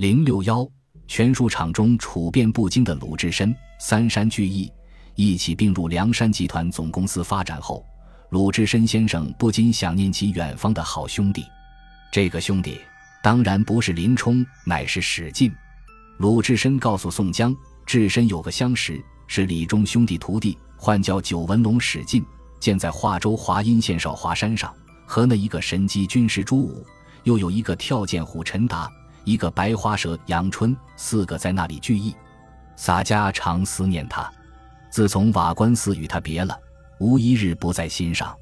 零六幺，拳术场中处变不惊的鲁智深，三山聚义，一起并入梁山集团总公司发展后，鲁智深先生不禁想念起远方的好兄弟。这个兄弟当然不是林冲，乃是史进。鲁智深告诉宋江，智深有个相识，是李忠兄弟徒弟，唤叫九纹龙史进，建在华州华阴县少华山上，和那一个神机军师朱武，又有一个跳涧虎陈达，一个白花蛇杨春，四个在那里聚义。洒家常思念他，自从瓦官寺与他别了，无一日不在心上。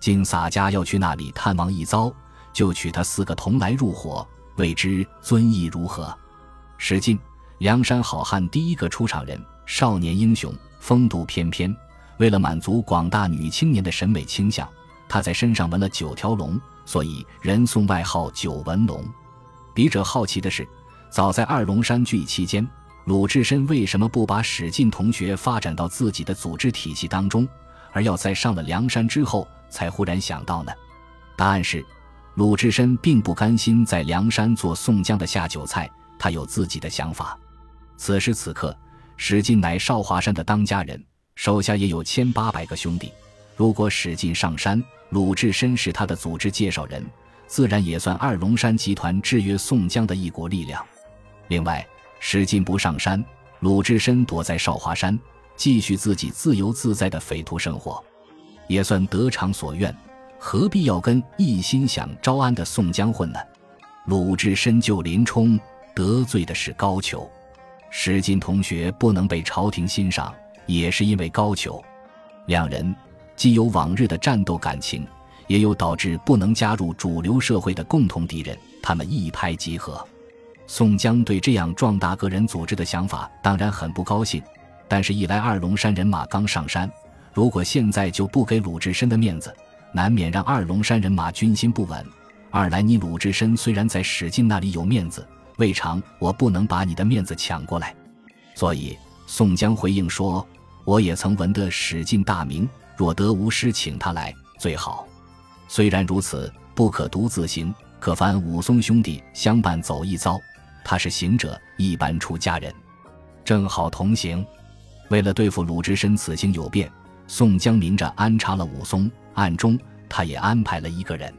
今洒家要去那里探望一遭。就取他四个同来入伙，未知尊意如何？史进，梁山好汉第一个出场人，少年英雄，风度翩翩。为了满足广大女青年的审美倾向，他在身上纹了九条龙，所以人送外号“九纹龙”。笔者好奇的是，早在二龙山聚义期间，鲁智深为什么不把史进同学发展到自己的组织体系当中，而要在上了梁山之后才忽然想到呢？答案是。鲁智深并不甘心在梁山做宋江的下酒菜，他有自己的想法。此时此刻，史进乃少华山的当家人，手下也有千八百个兄弟。如果史进上山，鲁智深是他的组织介绍人，自然也算二龙山集团制约宋江的一股力量。另外，史进不上山，鲁智深躲在少华山，继续自己自由自在的匪徒生活，也算得偿所愿。何必要跟一心想招安的宋江混呢？鲁智深救林冲得罪的是高俅，史进同学不能被朝廷欣赏，也是因为高俅。两人既有往日的战斗感情，也有导致不能加入主流社会的共同敌人，他们一拍即合。宋江对这样壮大个人组织的想法当然很不高兴，但是，一来二龙山人马刚上山，如果现在就不给鲁智深的面子。难免让二龙山人马军心不稳。二来，你鲁智深虽然在史进那里有面子，未尝我不能把你的面子抢过来。所以，宋江回应说：“我也曾闻得史进大名，若得无师请他来最好。虽然如此，不可独自行，可烦武松兄弟相伴走一遭。他是行者，一般出家人，正好同行。为了对付鲁智深此行有变，宋江明着安插了武松。”暗中，他也安排了一个人，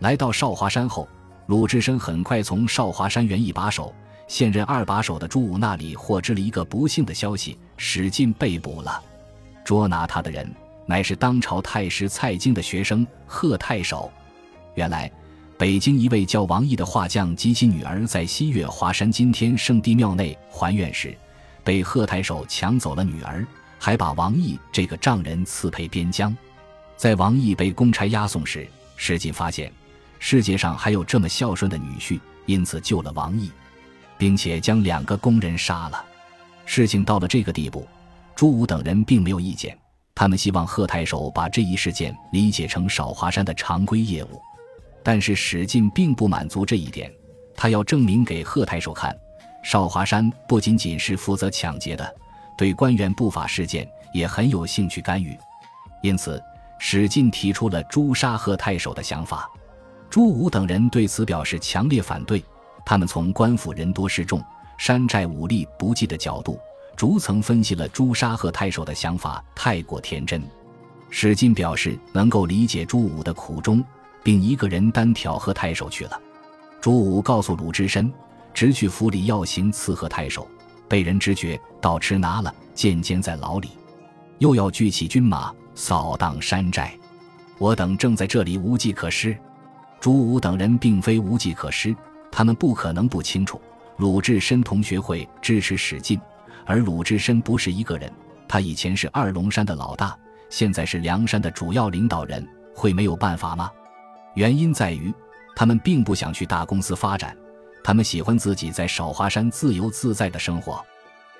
来到少华山后，鲁智深很快从少华山原一把手、现任二把手的朱武那里获知了一个不幸的消息：史进被捕了。捉拿他的人乃是当朝太师蔡京的学生贺太守。原来，北京一位叫王毅的画匠及其女儿在西岳华山金天圣地庙内还愿时，被贺太守抢走了女儿，还把王毅这个丈人赐配边疆。在王毅被公差押送时，史进发现世界上还有这么孝顺的女婿，因此救了王毅，并且将两个工人杀了。事情到了这个地步，朱武等人并没有意见，他们希望贺太守把这一事件理解成少华山的常规业务。但是史进并不满足这一点，他要证明给贺太守看，少华山不仅仅是负责抢劫的，对官员不法事件也很有兴趣干预，因此。史进提出了诛杀贺太守的想法，朱武等人对此表示强烈反对。他们从官府人多势众、山寨武力不济的角度，逐层分析了朱砂和太守的想法太过天真。史进表示能够理解朱武的苦衷，并一个人单挑和太守去了。朱武告诉鲁智深，直去府里要行刺贺太守，被人知觉，倒持拿了，渐监在牢里，又要聚起军马。扫荡山寨，我等正在这里无计可施。朱武等人并非无计可施，他们不可能不清楚鲁智深同学会支持史进，而鲁智深不是一个人，他以前是二龙山的老大，现在是梁山的主要领导人，会没有办法吗？原因在于，他们并不想去大公司发展，他们喜欢自己在少华山自由自在的生活。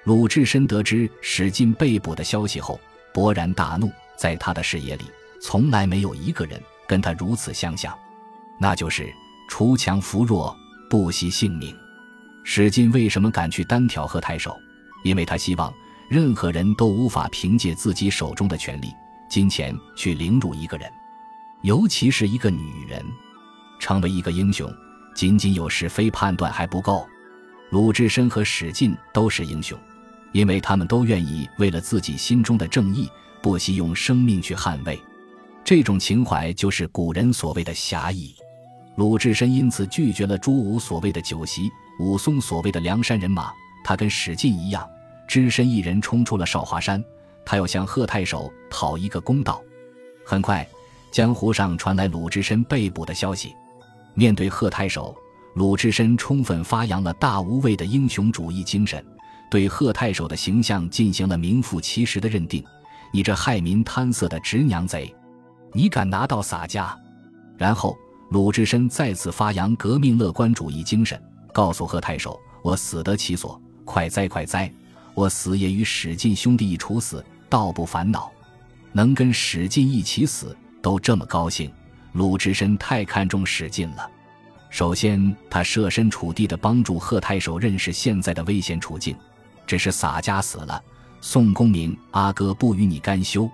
鲁智深得知史进被捕的消息后，勃然大怒。在他的视野里，从来没有一个人跟他如此相像，那就是锄强扶弱，不惜性命。史进为什么敢去单挑贺太守？因为他希望任何人都无法凭借自己手中的权力、金钱去凌辱一个人，尤其是一个女人。成为一个英雄，仅仅有是非判断还不够。鲁智深和史进都是英雄，因为他们都愿意为了自己心中的正义，不惜用生命去捍卫。这种情怀就是古人所谓的侠义。鲁智深因此拒绝了朱武所谓的酒席，武松所谓的梁山人马。他跟史进一样，只身一人冲出了少华山。他要向贺太守讨一个公道。很快，江湖上传来鲁智深被捕的消息。面对贺太守，鲁智深充分发扬了大无畏的英雄主义精神，对贺太守的形象进行了名副其实的认定：“你这害民贪色的直娘贼，你敢拿刀洒家？”然后，鲁智深再次发扬革命乐观主义精神，告诉贺太守：“我死得其所，快哉快哉！我死也与史进兄弟一处死。”倒不烦恼，能跟史进一起死都这么高兴。鲁智深太看重史进了。首先，他设身处地的帮助贺太守认识现在的危险处境，只是洒家死了，宋公明阿哥不与你干休。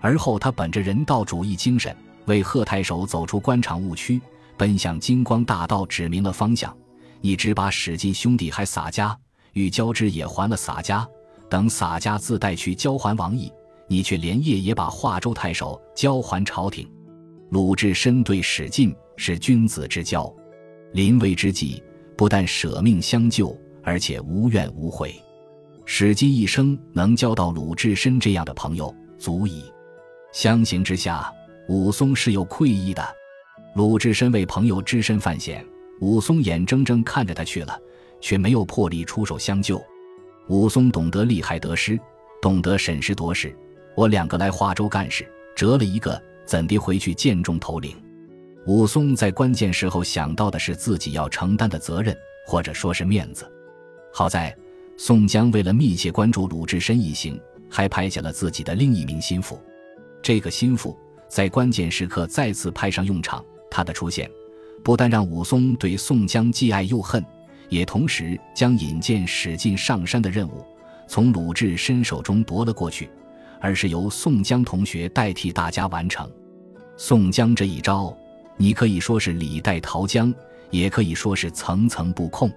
而后，他本着人道主义精神，为贺太守走出官场误区，奔向金光大道指明了方向。你只把史进兄弟还洒家与交织也还了洒家。等洒家自带去交还王毅，你却连夜也把华州太守交还朝廷。鲁智深对史进是君子之交，临危之际不但舍命相救，而且无怨无悔。史进一生能交到鲁智深这样的朋友，足矣。相形之下，武松是有愧意的。鲁智深为朋友只身犯险，武松眼睁睁看着他去了，却没有魄力出手相救。武松懂得利害得失，懂得审时度势。我两个来华州干事，折了一个，怎地回去见众头领？武松在关键时候想到的是自己要承担的责任，或者说是面子。好在宋江为了密切关注鲁智深一行，还派遣了自己的另一名心腹。这个心腹在关键时刻再次派上用场，他的出现不但让武松对宋江既爱又恨。也同时将引荐史进上山的任务从鲁智深手中夺了过去，而是由宋江同学代替大家完成。宋江这一招，你可以说是李代桃僵，也可以说是层层布控。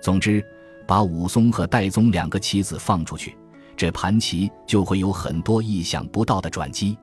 总之，把武松和戴宗两个棋子放出去，这盘棋就会有很多意想不到的转机。